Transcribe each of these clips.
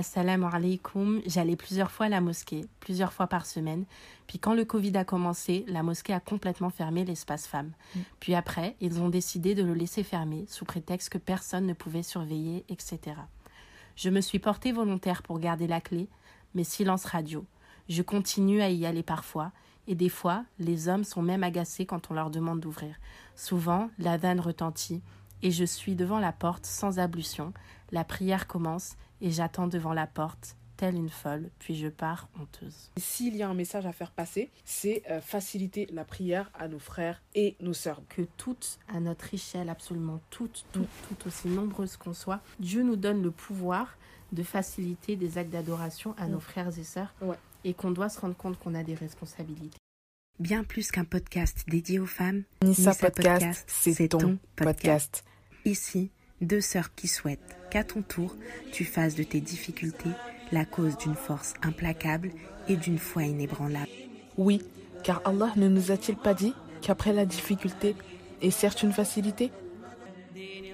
Assalamu alaikum, j'allais plusieurs fois à la mosquée, plusieurs fois par semaine. Puis quand le Covid a commencé, la mosquée a complètement fermé l'espace femmes. Mm. Puis après, ils ont décidé de le laisser fermer sous prétexte que personne ne pouvait surveiller, etc. Je me suis portée volontaire pour garder la clé, mais silence radio. Je continue à y aller parfois, et des fois, les hommes sont même agacés quand on leur demande d'ouvrir. Souvent, la vanne retentit, et je suis devant la porte sans ablution. La prière commence, et j'attends devant la porte, telle une folle, puis je pars honteuse. S'il y a un message à faire passer, c'est euh, faciliter la prière à nos frères et nos sœurs. Que toutes, à notre échelle, absolument toutes, toutes, toutes aussi nombreuses qu'on soit, Dieu nous donne le pouvoir de faciliter des actes d'adoration à nos frères et sœurs et qu'on doit se rendre compte qu'on a des responsabilités. Bien plus qu'un podcast dédié aux femmes, Nissa, Podcast, c'est ton podcast. Ici, deux sœurs qui souhaitent qu'à ton tour, tu fasses de tes difficultés la cause d'une force implacable et d'une foi inébranlable. Oui, car Allah ne nous a-t-il pas dit qu'après la difficulté est certes une facilité?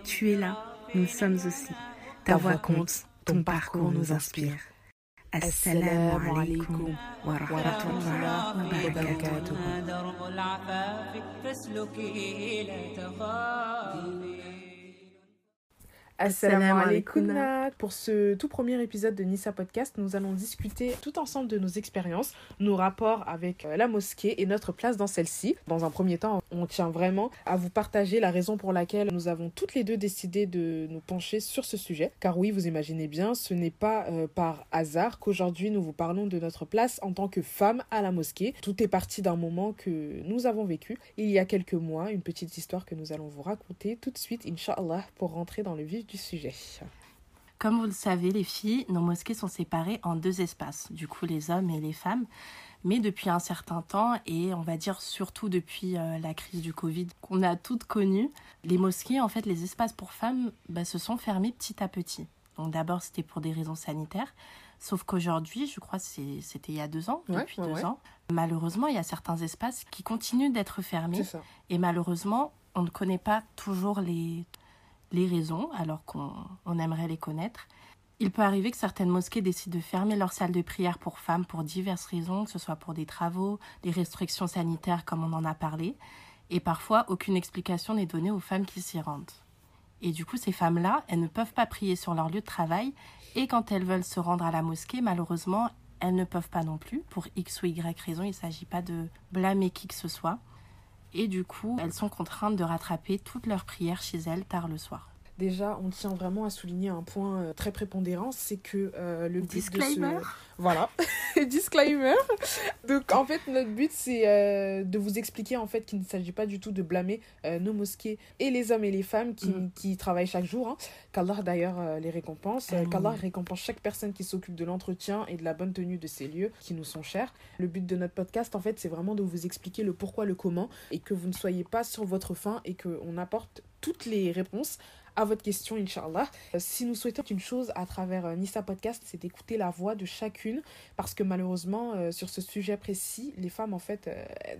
Tu es là, nous sommes aussi. Ta, voix compte, ton parcours nous inspire. Assalamu alaikum wa rahmatullahi wa barakatuh. Assalamu alaikum. Pour ce tout premier épisode de Nissa Podcast, nous allons discuter tout ensemble de nos expériences, nos rapports avec euh, la mosquée et notre place dans celle-ci. Dans un premier temps, on tient vraiment à vous partager la raison pour laquelle nous avons toutes les deux décidé de nous pencher sur ce sujet. Car oui, vous imaginez bien, ce n'est pas euh, par hasard qu'aujourd'hui nous vous parlons de notre place en tant que femme à la mosquée. Tout est parti d'un moment que nous avons vécu il y a quelques mois, une petite histoire que nous allons vous raconter tout de suite, Inch'Allah, pour rentrer dans le vif du sujet. Comme vous le savez, les filles, nos mosquées sont séparées en deux espaces, du coup les hommes et les femmes. Mais depuis un certain temps, et on va dire surtout depuis euh, la crise du Covid qu'on a toutes connues, les mosquées, en fait, les espaces pour femmes bah, se sont fermés petit à petit. Donc d'abord, c'était pour des raisons sanitaires. Sauf qu'aujourd'hui, je crois que c'était il y a deux ans, depuis deux ans, malheureusement, il y a certains espaces qui continuent d'être fermés. Et malheureusement, on ne connaît pas toujours les, les raisons, alors qu'on aimerait les connaître. Il peut arriver que certaines mosquées décident de fermer leurs salles de prière pour femmes pour diverses raisons, que ce soit pour des travaux, des restrictions sanitaires comme on en a parlé, et parfois aucune explication n'est donnée aux femmes qui s'y rendent. Et du coup, ces femmes-là, elles ne peuvent pas prier sur leur lieu de travail, et quand elles veulent se rendre à la mosquée, malheureusement, elles ne peuvent pas non plus, pour X ou Y raison, il ne s'agit pas de blâmer qui que ce soit et du coup, elles sont contraintes de rattraper toutes leurs prières chez elles tard le soir. Déjà, on tient vraiment à souligner un point euh, très prépondérant, c'est que euh, le disclaimer. Voilà, disclaimer. Donc en fait, notre but c'est euh, de vous expliquer en fait qu'il ne s'agit pas du tout de blâmer nos mosquées et les hommes et les femmes qui, mm. qui travaillent chaque jour. Hein. Qu'Allah d'ailleurs les récompense, qu'Allah récompense chaque personne qui s'occupe de l'entretien et de la bonne tenue de ces lieux qui nous sont chers. Le but de notre podcast en fait, c'est vraiment de vous expliquer le pourquoi, le comment et que vous ne soyez pas sur votre faim et qu'on apporte toutes les réponses à votre question, Inch'Allah. Euh, si nous souhaitons une chose à travers euh, Nissa Podcast, c'est d'écouter la voix de chacune, parce que malheureusement, euh, sur ce sujet précis, les femmes, en fait,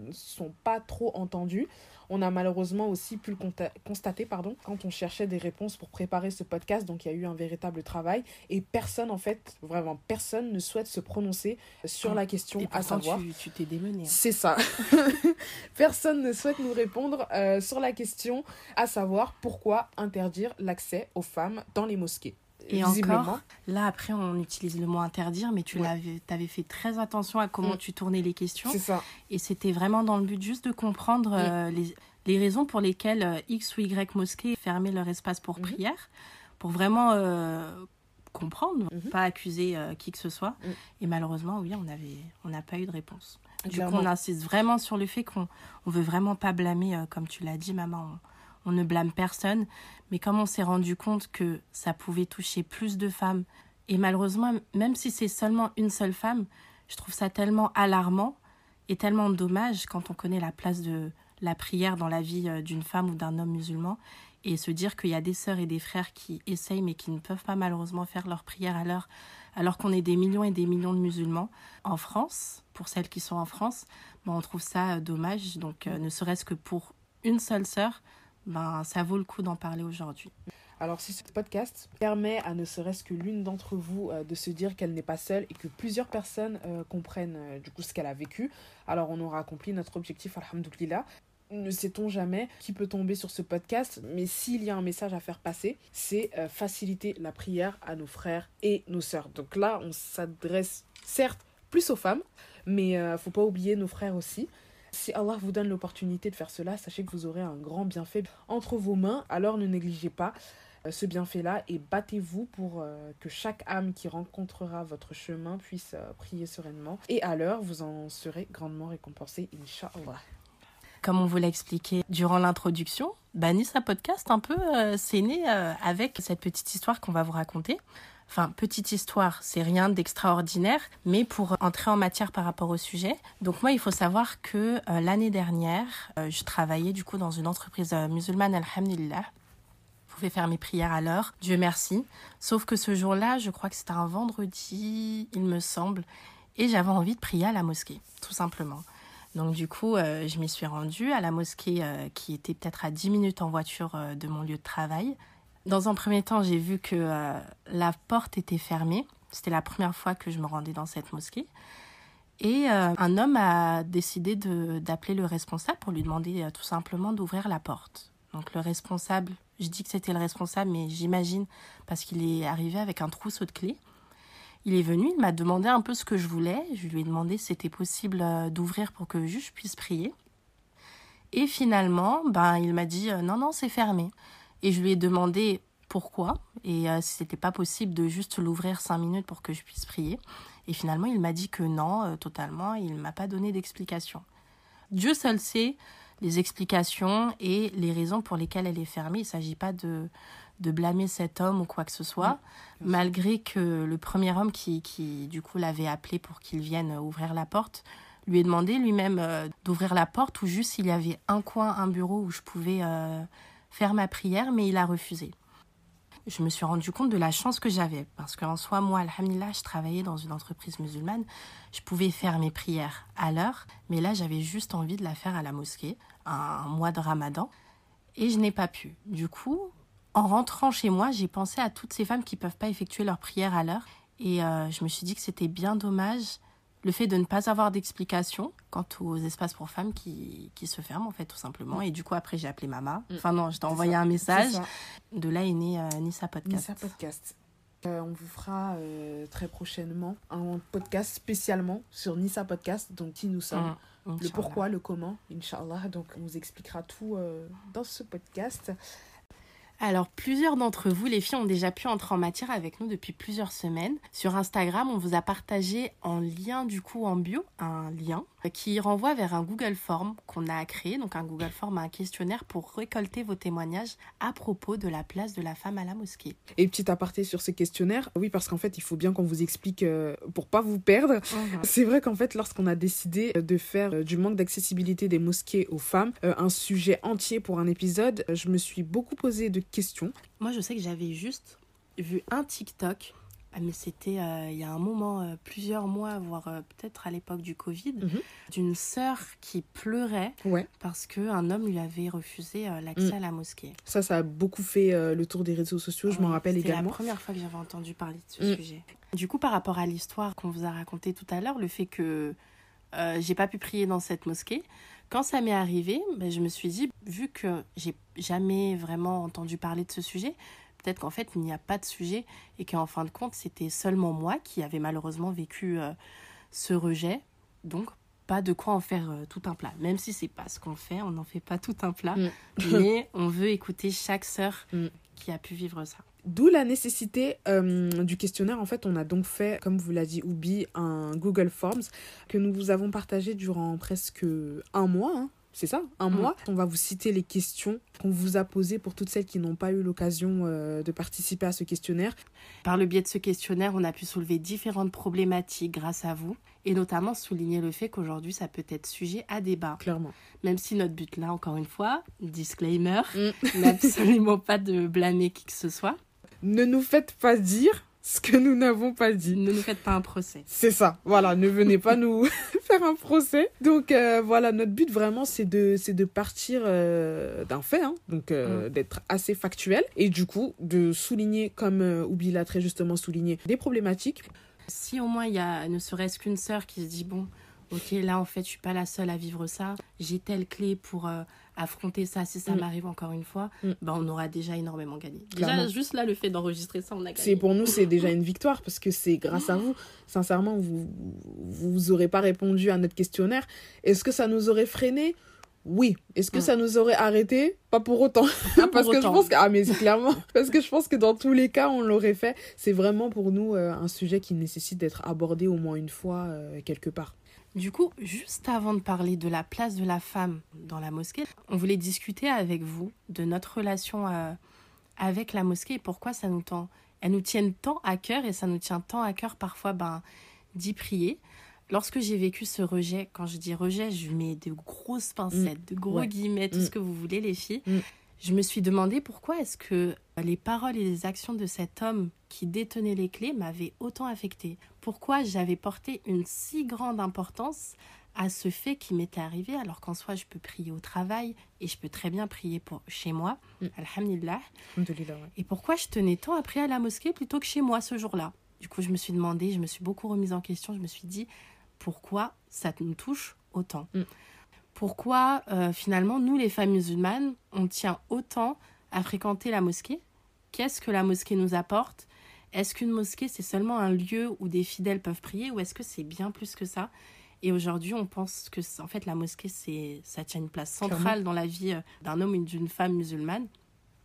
ne sont pas trop entendues. On a malheureusement aussi pu le constater pardon, quand on cherchait des réponses pour préparer ce podcast. Donc il y a eu un véritable travail et personne, en fait, vraiment personne ne souhaite se prononcer sur la question à savoir. Tu t'es démené. Hein. C'est ça. personne ne souhaite nous répondre euh, sur la question à savoir pourquoi interdire l'accès aux femmes dans les mosquées. Et encore, là après on utilise le mot interdire, mais tu l'avais, avais fait très attention à comment mm. tu tournais les questions. C'est ça. Et c'était vraiment dans le but juste de comprendre mm. euh, les, les, raisons pour lesquelles euh, X ou Y mosquées fermaient leur espace pour mm-hmm. prière, pour vraiment euh, comprendre, mm-hmm. pas accuser qui que ce soit. Mm. Et malheureusement, oui, on avait, on n'a pas eu de réponse. Du coup, on insiste vraiment sur le fait qu'on on veut vraiment pas blâmer, comme tu l'as dit, maman on ne blâme personne, mais comme on s'est rendu compte que ça pouvait toucher plus de femmes, et malheureusement, même si c'est seulement une seule femme, je trouve ça tellement alarmant et tellement dommage quand on connaît la place de la prière dans la vie euh, d'une femme ou d'un homme musulman, et se dire qu'il y a des sœurs et des frères qui essayent mais qui ne peuvent pas malheureusement faire leur prière à l'heure, alors qu'on est des millions et des millions de musulmans en France, pour celles qui sont en France, ben on trouve ça euh, dommage, donc euh, ne serait-ce que pour une seule sœur, ben, ça vaut le coup d'en parler aujourd'hui. Alors si ce podcast permet à ne serait-ce que l'une d'entre vous euh, de se dire qu'elle n'est pas seule et que plusieurs personnes euh, comprennent euh, du coup ce qu'elle a vécu, alors on aura accompli notre objectif, alhamdoulilah. Ne sait-on jamais qui peut tomber sur ce podcast, mais s'il y a un message à faire passer, c'est faciliter la prière à nos frères et nos sœurs. Donc là, on s'adresse certes plus aux femmes, mais faut pas oublier nos frères aussi. Si Allah vous donne l'opportunité de faire cela, sachez que vous aurez un grand bienfait entre vos mains, alors ne négligez pas euh, ce bienfait-là et battez-vous pour euh, que chaque âme qui rencontrera votre chemin puisse euh, prier sereinement. Et à l'heure, vous en serez grandement récompensé, Inch'Allah. Comme on vous l'a expliqué durant l'introduction, Banissa Podcast, un peu, c'est né avec cette petite histoire qu'on va vous raconter. Enfin, petite histoire, c'est rien d'extraordinaire, mais pour entrer en matière par rapport au sujet. Donc moi, il faut savoir que l'année dernière, je travaillais du coup dans une entreprise musulmane, alhamdulillah, pouvais faire mes prières à l'heure, Dieu merci. Sauf que ce jour-là, je crois que c'était un vendredi, il me semble, et j'avais envie de prier à la mosquée, tout simplement. Donc du coup, euh, je m'y suis rendue à la mosquée euh, qui était peut-être à 10 minutes en voiture euh, de mon lieu de travail. Dans un premier temps, j'ai vu que la porte était fermée. C'était la première fois que je me rendais dans cette mosquée. Et un homme a décidé d'appeler le responsable pour lui demander tout simplement d'ouvrir la porte. Donc le responsable je dis que c'était le responsable, mais j'imagine parce qu'il est arrivé avec un trousseau de clés. Il est venu, il m'a demandé un peu ce que je voulais. Je lui ai demandé si c'était possible euh, d'ouvrir pour que je puisse prier. Et finalement, ben, il m'a dit euh, non, non, c'est fermé. Et je lui ai demandé pourquoi et euh, c'était pas possible de juste l'ouvrir cinq minutes pour que je puisse prier. Et finalement, il m'a dit que non, totalement. Il m'a pas donné d'explication. Dieu seul sait les explications et les raisons pour lesquelles elle est fermée. Il ne s'agit pas de, de blâmer cet homme ou quoi que ce soit, malgré que le premier homme qui, qui du coup, l'avait appelé pour qu'il vienne ouvrir la porte, lui ait demandé lui-même euh, d'ouvrir la porte ou juste s'il y avait un coin, un bureau où je pouvais euh, faire ma prière, mais il a refusé je me suis rendu compte de la chance que j'avais. Parce qu'en soi, moi, alhamdulillah, je travaillais dans une entreprise musulmane. Je pouvais faire mes prières à l'heure. Mais là, j'avais juste envie de la faire à la mosquée, un mois de ramadan. Et je n'ai pas pu. Du coup, en rentrant chez moi, j'ai pensé à toutes ces femmes qui ne peuvent pas effectuer leurs prières à l'heure. Et euh, je me suis dit que c'était bien dommage le fait de ne pas avoir d'explication quant aux espaces pour femmes qui, qui, se ferment, en fait, tout simplement. Et du coup, après, j'ai appelé Mama. Mm. Enfin, non, je t'ai envoyé un message. De là est né euh, Nissa Podcast. Nissa Podcast. Euh, on vous fera euh, très prochainement un podcast spécialement sur Nissa Podcast, donc qui nous sommes, mm. le pourquoi, le comment, Inch'Allah. Donc, on vous expliquera tout dans ce podcast. Alors, plusieurs d'entre vous, les filles, ont déjà pu entrer en matière avec nous depuis plusieurs semaines. Sur Instagram, on vous a partagé en lien, du coup, en bio, un lien qui renvoie vers un Google Form qu'on a créé. Donc, un Google Form, un questionnaire pour récolter vos témoignages à propos de la place de la femme à la mosquée. Et petit aparté sur ce questionnaire, oui, parce qu'en fait, il faut bien qu'on vous explique euh, pour pas vous perdre. Mhm. C'est vrai qu'en fait, lorsqu'on a décidé de faire euh, du manque d'accessibilité des mosquées aux femmes euh, un sujet entier pour un épisode, je me suis beaucoup posé de question. Moi, je sais que j'avais juste vu un TikTok, ah, mais c'était euh, il y a un moment, euh, plusieurs mois, voire euh, peut-être à l'époque du Covid, mhm. d'une sœur qui pleurait parce qu'un homme lui avait refusé l'accès mm. à la mosquée. Ça, ça a beaucoup fait le tour des réseaux sociaux, je m'en rappelle également. C'est la première fois que j'avais entendu parler de ce mm. sujet. Du coup, par rapport à l'histoire qu'on vous a racontée tout à l'heure, le fait que j'ai pas pu prier dans cette mosquée, quand ça m'est arrivé, ben, je me suis dit, vu que j'ai jamais vraiment entendu parler de ce sujet, peut-être qu'en fait, il n'y a pas de sujet et qu'en fin de compte, c'était seulement moi qui avais malheureusement vécu euh, ce rejet. Donc, pas de quoi en faire euh, tout un plat. Même si c'est pas ce qu'on fait, on n'en fait pas tout un plat, mm. mais on veut écouter chaque sœur mm. qui a pu vivre ça. D'où la nécessité euh, du questionnaire. En fait, on a donc fait, comme vous l'a dit Oubi, un Google Forms que nous vous avons partagé durant presque un mois. Hein. c'est ça, un mm. mois. On va vous citer les questions qu'on vous a posées pour toutes celles qui n'ont pas eu l'occasion euh, de participer à ce questionnaire. Par le biais de ce questionnaire, on a pu soulever différentes problématiques grâce à vous et notamment souligner le fait qu'aujourd'hui, ça peut être sujet à débat. Clairement. Même si notre but là, encore une fois, disclaimer, mm. n'est absolument pas de blâmer qui que ce soit ne nous faites pas dire ce que nous n'avons pas dit. Ne nous faites pas un procès. C'est ça, voilà, ne venez pas nous faire un procès. Donc euh, voilà, notre but vraiment, c'est de, de partir euh, d'un fait, hein, donc euh, mm. d'être assez factuel, et du coup, de souligner, comme Oubi l'a très justement souligné, des problématiques. Si au moins il y a ne serait-ce qu'une sœur qui se dit, bon, ok, là en fait, je suis pas la seule à vivre ça, j'ai telle clé pour affronter ça si ça mm. m'arrive encore une fois, mm. ben on aura déjà énormément gagné. Déjà, juste là, le fait d'enregistrer ça, on a gagné. Pour nous, c'est déjà une victoire parce que c'est grâce à vous. Sincèrement, vous vous aurez pas répondu à notre questionnaire. Est-ce que ça nous aurait freiné? Oui. Est-ce que mm. ça nous aurait arrêté? Pas pour autant. parce que je pense que ah mais clairement parce que je pense que dans tous les cas on l'aurait fait. C'est vraiment pour nous euh, un sujet qui nécessite d'être abordé au moins une fois euh, quelque part. Du coup, juste avant de parler de la place de la femme dans la mosquée, on voulait discuter avec vous de notre relation euh, avec la mosquée et pourquoi ça nous tend, elle nous tient tant à cœur et ça nous tient tant à cœur parfois ben, d'y prier. Lorsque j'ai vécu ce rejet, quand je dis rejet, je mets de grosses pincettes, de gros guillemets, tout mm. ce que vous voulez les filles. Mm je me suis demandé pourquoi est-ce que les paroles et les actions de cet homme qui détenait les clés m'avaient autant affecté. Pourquoi j'avais porté une si grande importance à ce fait qui m'était arrivé, alors qu'en soi, je peux prier au travail et je peux très bien prier pour chez moi. Mm. Alhamdulillah. Et pourquoi je tenais tant à prier à la mosquée plutôt que chez moi ce jour-là? Du coup, je me suis demandé, je me suis beaucoup remise en question, je me suis dit pourquoi ça me touche autant? Mm pourquoi euh, finalement nous les femmes musulmanes on tient autant à fréquenter la mosquée? Qu'est-ce que la mosquée nous apporte? Est-ce qu'une mosquée c'est seulement un lieu où des fidèles peuvent prier ou est-ce que c'est bien plus que ça? Et aujourd'hui on pense que en fait la mosquée c'est ça tient une place centrale dans la vie euh, d'un homme ou d'une femme musulmane.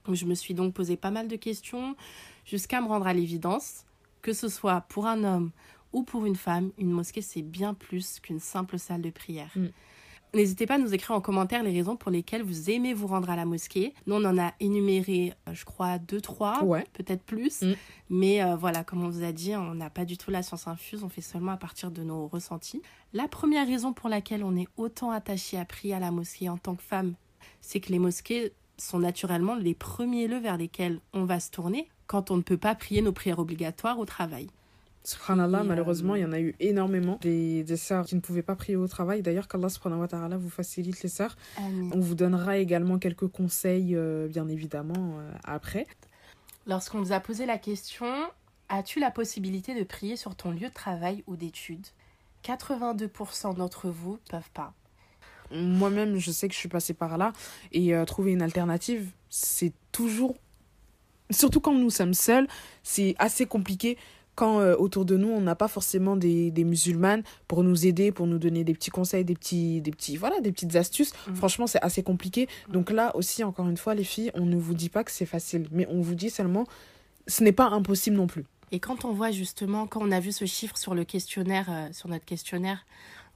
je me suis donc posé pas mal de questions jusqu'à me rendre à l'évidence que ce soit pour un homme ou pour une femme, une mosquée c'est bien plus qu'une simple salle de prière. Mm. N'hésitez pas à nous écrire en commentaire les raisons pour lesquelles vous aimez vous rendre à la mosquée. Nous, on en a énuméré, euh, je crois, deux, trois, peut-être plus. Mm. Mais euh, voilà, comme on vous a dit, on n'a pas du tout la science infuse, on fait seulement à partir de nos ressentis. La première raison pour laquelle on est autant attaché à prier à la mosquée en tant que femme, c'est que les mosquées sont naturellement les premiers lieux vers lesquels on va se tourner quand on ne peut pas prier nos prières obligatoires au travail. Subhanallah, malheureusement, il y en a eu énormément. Des, des sœurs qui ne pouvaient pas prier au travail. D'ailleurs, qu'Allah subhanahu wa ta'ala vous facilite les sœurs. On vous donnera également quelques conseils, euh, bien évidemment, euh, après. Lorsqu'on vous a posé la question, as-tu la possibilité de prier sur ton lieu de travail ou d'études? 82% d'entre vous peuvent pas. Moi-même, je sais que je suis passée par là. Et euh, trouver une alternative, c'est toujours... Surtout quand nous sommes seuls, c'est assez compliqué quand euh, autour de nous, on n'a pas forcément des, des, musulmanes pour nous aider, pour nous donner des petits conseils, des, petits, des, petits, voilà, des petites astuces, mm. franchement, c'est assez compliqué. Mm. Donc là aussi, encore une fois, les filles, on ne vous dit pas que c'est facile, mais on vous dit seulement, ce n'est pas impossible non plus. Et quand on voit justement, quand on a vu ce chiffre sur le questionnaire, euh, sur notre questionnaire,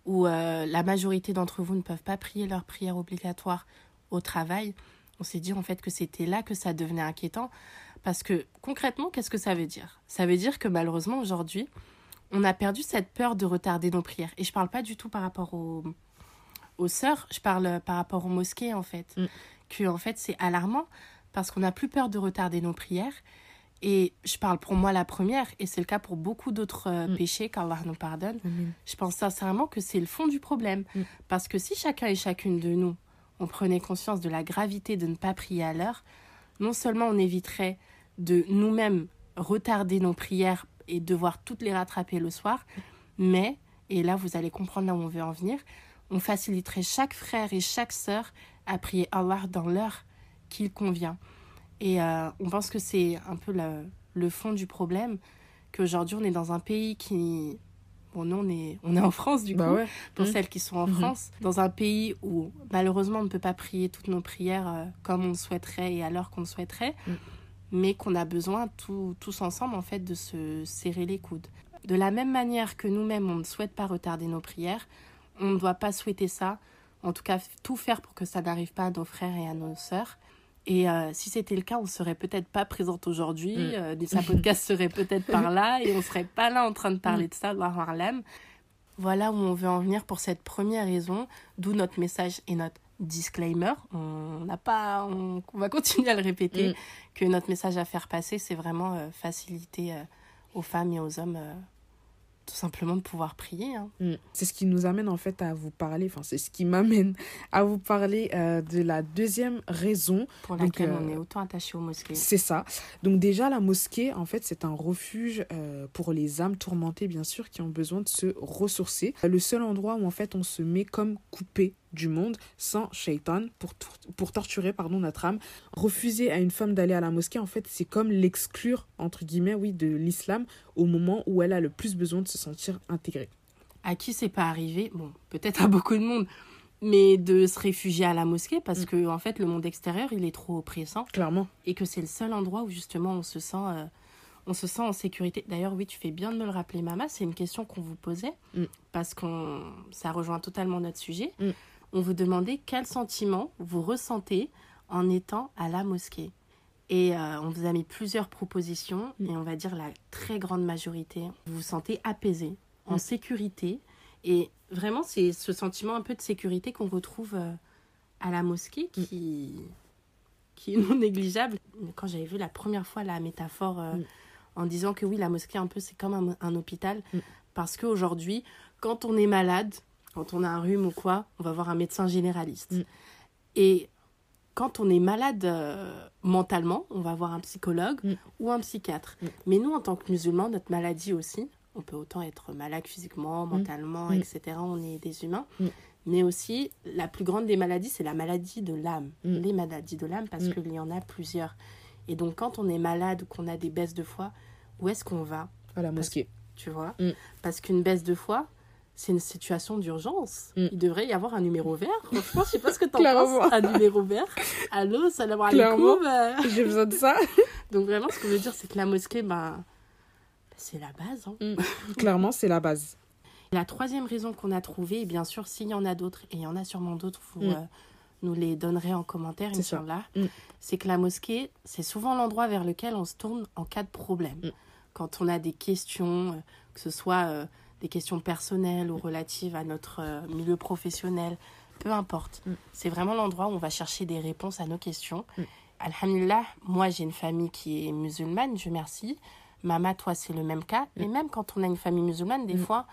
où euh, la majorité d'entre vous ne peuvent pas prier leur prière obligatoire au travail, on s'est dit en fait que c'était là que ça devenait inquiétant parce que concrètement, qu'est-ce que ça veut dire? Ça veut dire que malheureusement aujourd'hui, on a perdu cette peur de retarder nos prières. Et je parle pas du tout par rapport aux, aux sœurs, je parle par rapport aux mosquées en fait. Mm. Que en fait c'est alarmant parce qu'on n'a plus peur de retarder nos prières. Et je parle pour moi la première, et c'est le cas pour beaucoup d'autres euh, mm. péchés qu'Allah nous pardonne. Je pense sincèrement que c'est le fond du problème. Mm. Parce que si chacun et chacune de nous, on prenait conscience de la gravité de ne pas prier à l'heure, non seulement on éviterait de nous-mêmes retarder nos prières et devoir toutes les rattraper le soir, mais, et là vous allez comprendre là où on veut en venir, on faciliterait chaque frère et chaque sœur à prier Allah dans l'heure qu'il convient. Et euh, on pense que c'est un peu le, le, fond du problème, qu'aujourd'hui on est dans un pays qui... Bon, nous on est, on est en France du bah coup, pour mmh. celles qui sont en mmh. France, dans un pays où malheureusement on ne peut pas prier toutes nos prières euh, comme on le souhaiterait et à l'heure qu'on le souhaiterait. Mmh mais qu'on a besoin tous ensemble en fait de se serrer les coudes. De la même manière que nous-mêmes on ne souhaite pas retarder nos prières, on ne doit pas souhaiter ça, en tout cas tout faire pour que ça n'arrive pas à nos frères et à nos sœurs. Et euh, si c'était le cas, on serait peut-être pas présente aujourd'hui, mm. euh, sa podcast serait peut-être par là et on serait pas là en train de parler mm. de ça, de Harlem. Voilà où on veut en venir pour cette première raison, d'où notre message et notre disclaimer, on n'a pas, on, va continuer à le répéter, mm. que notre message à faire passer, c'est vraiment euh, faciliter euh, aux femmes et aux hommes tout simplement de pouvoir prier. Hein. Mm. C'est ce qui nous amène en fait à vous parler, enfin c'est ce qui m'amène à vous parler euh, de la deuxième raison. Pour laquelle on est autant attaché aux mosquées. C'est ça. Donc déjà la mosquée en fait c'est un refuge euh, pour les âmes tourmentées bien sûr qui ont besoin de se ressourcer. Le seul endroit où en fait on se met comme coupé du monde sans shaitan pour, pour torturer pardon, notre âme. Refuser à une femme d'aller à la mosquée, en fait, c'est comme l'exclure, entre guillemets, oui, de l'islam au moment où elle a le plus besoin de se sentir intégrée. À qui c'est pas arrivé? Bon, peut-être à beaucoup de monde, mais de se réfugier à la mosquée parce mm. que, en fait, le monde extérieur, il est trop oppressant. Clairement. Et que c'est le seul endroit où, justement, on se sent. Euh, on se sent en sécurité. D'ailleurs, oui, tu fais bien de me le rappeler, Mama. C'est une question qu'on vous posait mm. parce que ça rejoint totalement notre sujet. Mm on vous demandait quel sentiment vous ressentez en étant à la mosquée. Et euh, on vous a mis plusieurs propositions mm. et on va dire la très grande majorité, vous vous sentez apaisé, en mm. sécurité. Et vraiment, c'est ce sentiment un peu de sécurité qu'on retrouve euh, à la mosquée mm. qui, qui est non négligeable. Quand j'avais vu la première fois la métaphore euh, en disant que oui, la mosquée, un peu, c'est comme un, un hôpital. Parce qu'aujourd'hui, quand on est malade, quand on a un rhume ou quoi, on va voir un médecin généraliste. Mm. Et quand on est malade euh, mentalement, on va voir un psychologue mm. ou un psychiatre. Mm. Mais nous, en tant que musulmans, notre maladie aussi, on peut autant être malade physiquement, mentalement, etc. On est des humains. Mais aussi, la plus grande des maladies, c'est la maladie de l'âme. Les maladies de l'âme, parce qu'il y en a plusieurs. Et donc, quand on est malade ou qu'on a des baisses de foi, où est-ce qu'on va? À la mosquée. tu vois? Parce qu'une baisse de foi, c'est une situation d'urgence. Mm. Il devrait y avoir un numéro vert. Franchement, je sais pas ce que tu en penses. Un numéro vert. Allô, salam alaikum. J'ai besoin de ça. Donc vraiment, ce qu'on veut dire, c'est que la mosquée, bah, c'est la base. Hein. Mm. Clairement, c'est la base. La troisième raison qu'on a trouvée, et bien sûr, s'il y en a d'autres, et il y en a sûrement d'autres, vous mm. euh, nous les donnerez en commentaire, Inch'Allah, c'est que la mosquée, c'est souvent l'endroit vers lequel on se tourne en cas de problème. Quand on a des questions, euh, que ce soit... Euh, des questions personnelles ou relatives à notre euh, milieu professionnel, peu importe. Mm. C'est vraiment l'endroit où on va chercher des réponses à nos questions. Mm. Alhamdulillah, moi j'ai une famille qui est musulmane, je merci. Mama, toi c'est le même cas. Mm. Mais même quand on a une famille musulmane, des fois,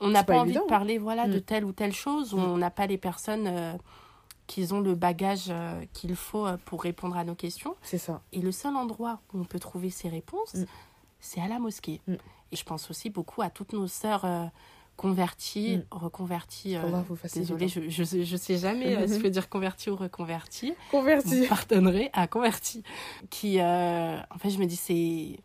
on n'a pas, envie de parler voilà, de telle ou telle chose, on n'a pas les personnes euh, qui ont le bagage euh, qu'il faut pour répondre à nos questions. C'est ça. Et le seul endroit où on peut trouver ces réponses, c'est à la mosquée. Et je pense aussi beaucoup à toutes nos sœurs euh, converties, mm. reconverties. Euh, désolée, je, je, je, sais jamais euh, si je veux dire converties ou reconverties. Converties. Pardonnerai à converties. Qui, en fait, je me dis, c'est.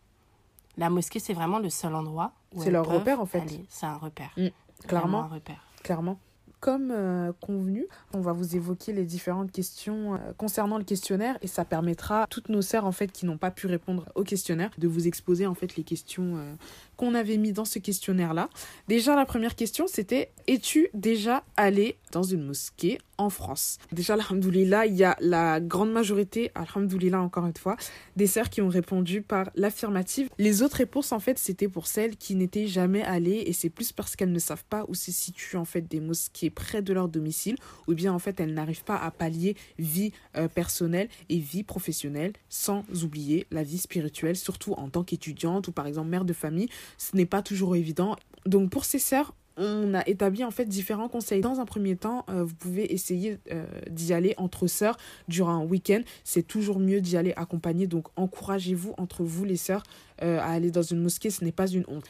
La mosquée, c'est vraiment le seul endroit où. C'est leur repère, en fait. C'est un repère. Mm. Clairement. Un repère. Clairement comme euh, convenu, on va vous évoquer les différentes questions euh, concernant le questionnaire et ça permettra à toutes nos sœurs en fait qui n'ont pas pu répondre au questionnaire de vous exposer en fait les questions euh, qu'on avait mis dans ce questionnaire-là. Déjà, la première question, c'était Es-tu déjà allé dans une mosquée en France? Déjà, alhamdoulilah, il y a la grande majorité, alhamdoulilah encore une fois, des sœurs qui ont répondu par l'affirmative. Les autres réponses, en fait, c'était pour celles qui n'étaient jamais allées et c'est plus parce qu'elles ne savent pas où se situent en fait des mosquées près de leur domicile ou bien en fait elles n'arrivent pas à pallier vie euh, personnelle et vie professionnelle sans oublier la vie spirituelle, surtout en tant qu'étudiante ou par exemple mère de famille ce n'est pas toujours évident. Donc pour ces sœurs, on a établi en fait différents conseils. Dans un premier temps, euh, vous pouvez essayer euh, d'y aller entre sœurs durant un week-end. C'est toujours mieux d'y aller accompagné. Donc encouragez-vous entre vous les sœurs euh, à aller dans une mosquée. Ce n'est pas une honte.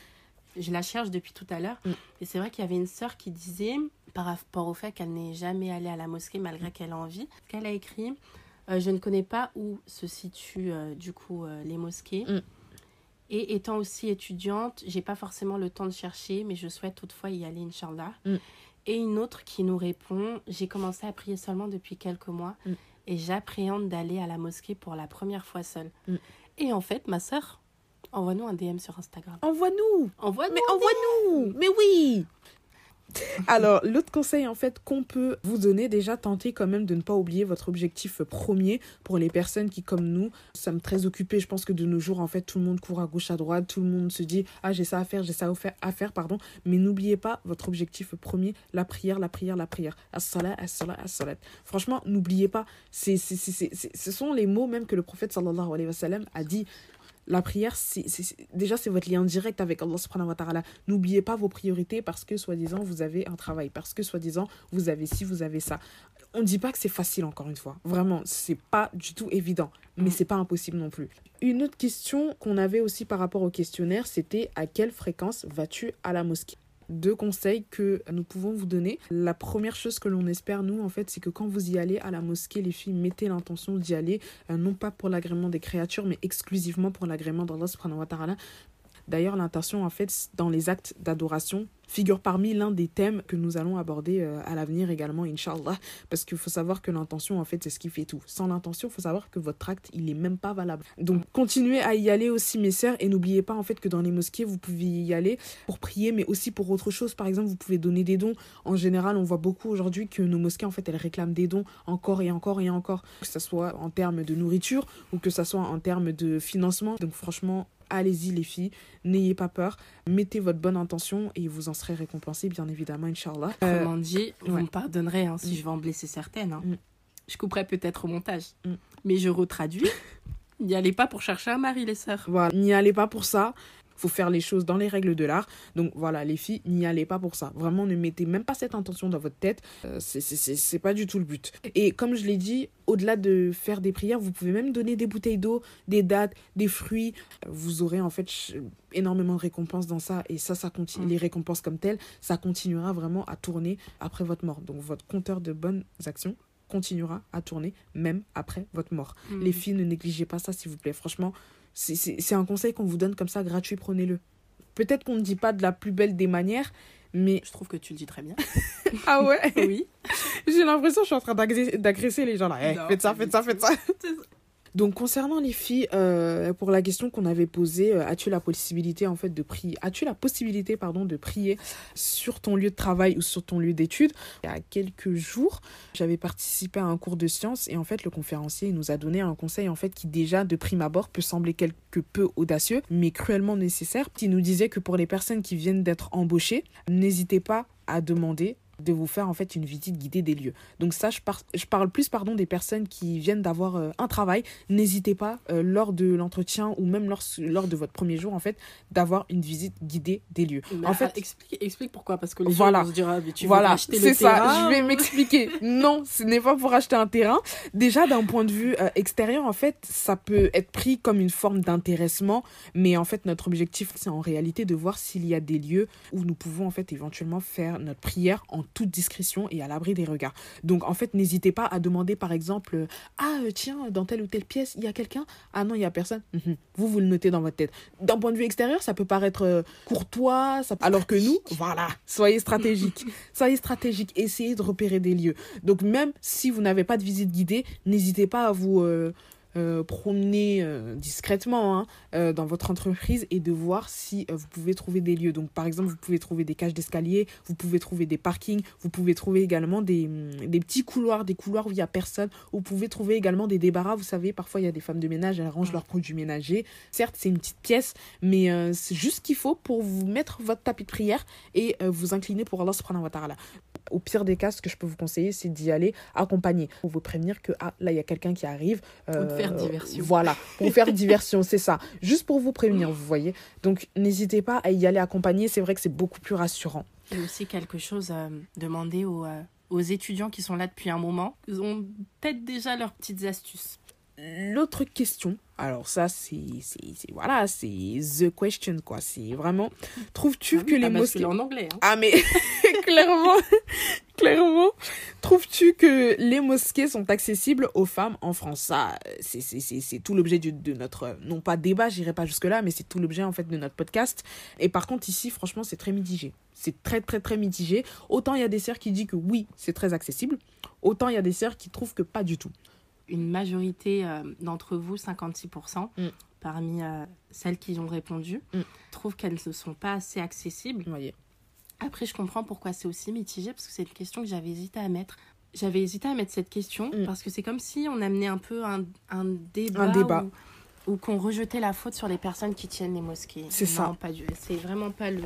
Je la cherche depuis tout à l'heure. Mm. Et c'est vrai qu'il y avait une sœur qui disait, par rapport au fait qu'elle n'est jamais allée à la mosquée malgré qu'elle a envie, qu'elle a écrit, je ne connais pas où se situent du coup les mosquées. Mm. Et étant aussi étudiante, j'ai pas forcément le temps de chercher, mais je souhaite toutefois y aller, Inch'Allah. Mm. Et une autre qui nous répond J'ai commencé à prier seulement depuis quelques mois mm. et j'appréhende d'aller à la mosquée pour la première fois seule. Mm. Et en fait, ma soeur, envoie-nous un DM sur Instagram. Envoie-nous Envoie-nous Mais envoie-nous Mais oui alors, l'autre conseil en fait qu'on peut vous donner, déjà tentez quand même de ne pas oublier votre objectif premier pour les personnes qui, comme nous, sommes très occupées. Je pense que de nos jours, en fait, tout le monde court à gauche, à droite, tout le monde se dit ah j'ai ça à faire, j'ai ça à faire, pardon. Mais n'oubliez pas votre objectif premier, la prière, la prière, la prière. As-salat, as-salat, as-salat. Franchement, n'oubliez pas. C'est, ce sont les mots même que le prophète sallallahu alayhi wa sallam a dit La prière, c'est déjà, c'est votre lien direct avec Allah subhanahu wa ta'ala. N'oubliez pas vos priorités parce que, soi-disant, vous avez un travail. Parce que, soi-disant, vous avez ci, vous avez ça. On ne dit pas que c'est facile, encore une fois. Vraiment, c'est pas du tout évident. Mais mm. c'est pas impossible non plus. Une autre question qu'on avait aussi par rapport au questionnaire, c'était à quelle fréquence vas-tu à la mosquée? Deux conseils que nous pouvons vous donner. La première chose que l'on espère, nous, en fait, c'est que quand vous y allez à la mosquée, les filles, mettez l'intention d'y aller, euh, non pas pour l'agrément des créatures, mais exclusivement pour l'agrément d'Allah subhanahu wa. D'ailleurs, l'intention, en fait, dans les actes d'adoration, figure parmi l'un des thèmes que nous allons aborder euh, à l'avenir également, Inch'Allah. Parce qu'il faut savoir que l'intention, en fait, c'est ce qui fait tout. Sans l'intention, il faut savoir que votre acte, il n'est même pas valable. Donc, continuez à y aller aussi, mes sœurs, et n'oubliez pas, en fait, que dans les mosquées, vous pouvez y aller pour prier, mais aussi pour autre chose. Par exemple, vous pouvez donner des dons. En général, on voit beaucoup aujourd'hui que nos mosquées, en fait, elles réclament des dons encore et encore et encore. Que ce soit en termes de nourriture ou que ce soit en termes de financement. Donc, franchement, allez-y les filles, n'ayez pas peur, mettez votre bonne intention et vous en serez récompensé bien évidemment, Inch'Allah. Euh, Comment dit, vous me pardonnerez hein, si mm. je vais en blesser certaines. Hein. Mm. Je couperai peut-être au montage, mm. mais je retraduis. N'y allez pas pour chercher un mari, les sœurs. Voilà, n'y allez pas pour ça faut faire les choses dans les règles de l'art. Donc voilà, les filles, n'y allez pas pour ça. Vraiment, ne mettez même pas cette intention dans votre tête. Euh, c'est pas du tout le but. Et comme je l'ai dit, au-delà de faire des prières, vous pouvez même donner des bouteilles d'eau, des dates, des fruits. Vous aurez en fait énormément de récompenses dans ça. Et ça, ça continue. Mm. Les récompenses comme telles, ça continuera vraiment à tourner après votre mort. Donc votre compteur de bonnes actions continuera à tourner même après votre mort. Mm. Les filles, ne négligez pas ça, s'il vous plaît. Franchement, c'est un conseil qu'on vous donne comme ça, gratuit, prenez-le. Peut-être qu'on ne dit pas de la plus belle des manières, mais... Je trouve que tu le dis très bien. ah ouais? Oui. J'ai l'impression que je suis en train d'agresser les gens là. Eh, faites ça, faites ça, faites ça. Donc concernant les filles, euh, pour la question qu'on avait posée, euh, as-tu la possibilité en fait de prier, as-tu la possibilité de prier sur ton lieu de travail ou sur ton lieu d'études? Il y a quelques jours, j'avais participé à un cours de sciences et en fait le conférencier nous a donné un conseil en fait qui déjà de prime abord peut sembler quelque peu audacieux mais cruellement nécessaire. Il nous disait que pour les personnes qui viennent d'être embauchées, n'hésitez pas à demander de vous faire en fait une visite guidée des lieux. Donc ça, je, je parle plus pardon des personnes qui viennent d'avoir euh, un travail. N'hésitez pas euh, lors de l'entretien ou même lors, lors de votre premier jour en fait d'avoir une visite guidée des lieux. en fait, explique, explique pourquoi parce que les voilà, gens vont se dire ah, tu voilà, c'est ça. Je vais m'expliquer. non, ce n'est pas pour acheter un terrain. Déjà d'un point de vue euh, extérieur en fait, ça peut être pris comme une forme d'intéressement, mais en fait notre objectif c'est en réalité de voir s'il y a des lieux où nous pouvons en fait éventuellement faire notre prière en toute discrétion et à l'abri des regards. Donc en fait, n'hésitez pas à demander par exemple Ah, euh, tiens, dans telle ou telle pièce, il y a quelqu'un? Ah non, il n'y a personne. Mhm. Vous, vous le notez dans votre tête. D'un point de vue extérieur, ça peut paraître euh, courtois, ça... alors que nous, voilà, soyez stratégique. soyez stratégique, essayez de repérer des lieux. Donc même si vous n'avez pas de visite guidée, n'hésitez pas à vous euh, promener euh, discrètement hein, euh, dans votre entreprise et de voir si vous pouvez trouver des lieux. Donc, par exemple, vous pouvez trouver des cages d'escalier, vous pouvez trouver des parkings, vous pouvez trouver également des, mm, des, petits couloirs, des couloirs où il n'y a personne. Vous pouvez trouver également des débarras. Vous savez, parfois, il y a des femmes de ménage, elles rangent leurs produits ménagers. Certes, c'est une petite pièce, mais c'est juste ce qu'il faut pour vous mettre votre tapis de prière et vous incliner pour Allah subhanahu wa ta'ala. Au pire des cas, ce que je peux vous conseiller, c'est d'y aller accompagné pour vous prévenir que ah, là, il y a quelqu'un qui arrive. faire diversion. Voilà, pour faire diversion, c'est ça. Juste pour vous prévenir, vous voyez. Donc, n'hésitez pas à y aller accompagné. C'est vrai que c'est beaucoup plus rassurant. Et aussi quelque chose à demander aux, euh, aux étudiants qui sont là depuis un moment. Ils ont peut-être déjà leurs petites astuces. L'autre question, alors ça c'est voilà, c'est the question quoi, c'est vraiment trouves-tu ah que les mosquées en anglais hein. Ah mais clairement clairement trouves-tu que les mosquées sont accessibles aux femmes en France? Ça c'est tout l'objet de notre non pas débat, j'irai pas jusque là, mais c'est tout l'objet en fait de notre podcast et par contre ici franchement, c'est très mitigé. C'est très très très mitigé. Autant il y a des sœurs qui disent que oui, c'est très accessible, autant il y a des sœurs qui trouvent que pas du tout une majorité euh, d'entre vous, 56%, mm. parmi euh, celles qui ont répondu, mm. trouvent qu'elles ne sont pas assez accessibles. Après, je comprends pourquoi c'est aussi mitigé, parce que c'est une question que j'avais hésité à mettre. J'avais hésité à mettre cette question, mm. parce que c'est comme si on amenait un peu un, un débat. Un débat. Ou, qu'on rejetait la faute sur les personnes qui tiennent les mosquées. C'est ça. C'est vraiment pas le.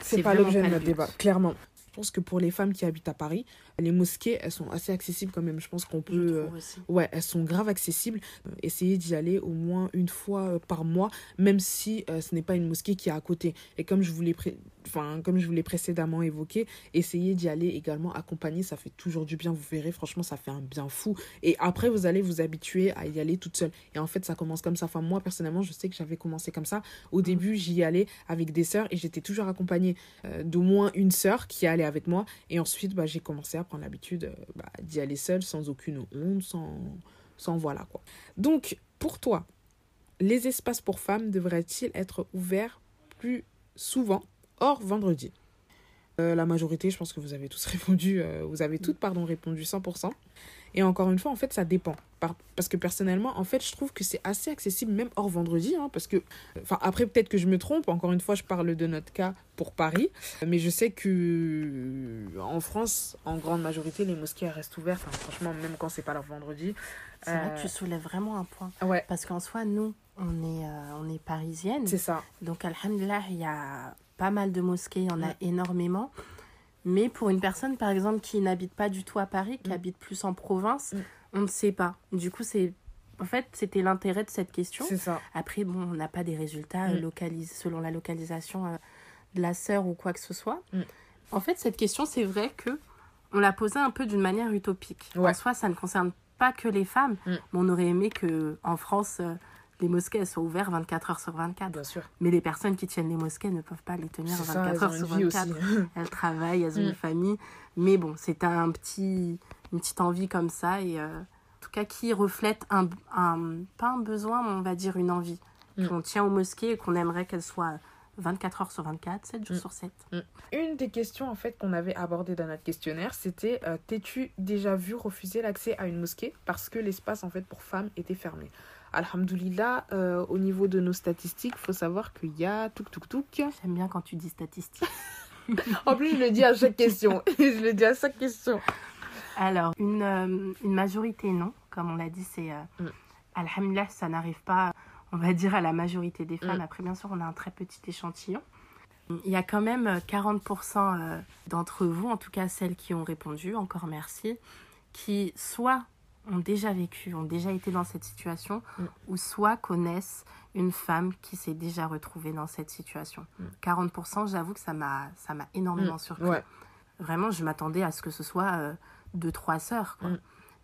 C'est pas l'objet de notre débat, clairement. Pense que pour les femmes qui habitent à Paris, les mosquées, elles sont assez accessibles quand même. Je pense qu'on peut. Euh, ouais, elles sont grave accessibles. Euh, essayez d'y aller au moins une fois euh, par mois, même si ce n'est pas une mosquée qui est à côté. Et comme je vous l'ai enfin, comme je vous l'ai précédemment évoqué, essayez d'y aller également accompagné. Ça fait toujours du bien, vous verrez. Franchement, ça fait un bien fou. Et après, vous allez vous habituer à y aller toute seule. Et en fait, ça commence comme ça. Enfin, moi, personnellement, je sais que j'avais commencé comme ça. Au mm. début, j'y allais avec des sœurs et j'étais toujours accompagnée d'au moins une sœur qui allait avec moi. Et ensuite, bah, j'ai commencé à prendre l'habitude euh, bah, d'y aller seule, sans aucune honte, sans, sans voilà quoi. Donc, pour toi, les espaces pour femmes devraient-ils être ouverts plus souvent, hors vendredi euh, La majorité, je pense que vous avez tous répondu, euh, vous avez toutes, pardon, répondu 100%. Et encore une fois, en fait, ça dépend. Parce que personnellement, en fait, je trouve que c'est assez accessible, même hors vendredi. Hein, parce que, enfin, après, peut-être que je me trompe. Encore une fois, je parle de notre cas pour Paris. Mais je sais que en France, en grande majorité, les mosquées restent ouvertes. franchement, même quand c'est pas leur vendredi. C'est vrai que tu euh, soulèves vraiment un point. Ouais. Parce qu'en soi, nous, on est, euh, on est parisienne. C'est ça. Donc, alhamdulillah, il y a pas mal de mosquées. Il y en a énormément. Mais pour une personne, par exemple, qui n'habite pas du tout à Paris, qui mm. habite plus en province, mm. on ne sait pas. Du coup, c'est en fait, c'était l'intérêt de cette question. Ça. Après, bon, on n'a pas des résultats mm. selon la localisation euh, de la sœur ou quoi que ce soit. En fait, cette question, c'est vrai que on l'a posée un peu d'une manière utopique. En soi, ça ne concerne pas que les femmes. Mais on aurait aimé que en France, euh, les mosquées elles sont ouvertes 24 heures sur 24. Bien sûr. Mais les personnes qui tiennent les mosquées ne peuvent pas les tenir 24 heures sur 24. elles travaillent, elles ont une mm. famille. Mais bon, c'est un petit, une petite envie comme ça. Et euh, en tout cas, qui reflète un, un, pas un besoin, mais on va dire une envie. Mm. Qu'on tient aux mosquées et qu'on aimerait qu'elles soient 24 heures sur 24, 7 jours mm. sur 7. Une des questions en fait qu'on avait abordées dans notre questionnaire, c'était euh, t'es-tu déjà vu refuser l'accès à une mosquée parce que l'espace en fait pour femmes était fermé? Alhamdoulilah, euh, au niveau de nos statistiques, il faut savoir qu'il y a tout tout tout. J'aime bien quand tu dis statistiques. en plus, je le dis à chaque question. je le dis à chaque question. Alors, une, euh, une majorité, non. Comme on l'a dit, c'est. Euh, mm. Alhamdoulilah, ça n'arrive pas, on va dire, à la majorité des femmes. Mm. Après, bien sûr, on a un très petit échantillon. Il y a quand même 40% d'entre vous, en tout cas celles qui ont répondu, encore merci, qui soit ont déjà vécu, ont déjà été dans cette situation, mm. ou soit connaissent une femme qui s'est déjà retrouvée dans cette situation. 40%, mm. j'avoue que ça m'a énormément mm. surpris. Vraiment, je m'attendais à ce que ce soit euh, deux, trois sœurs.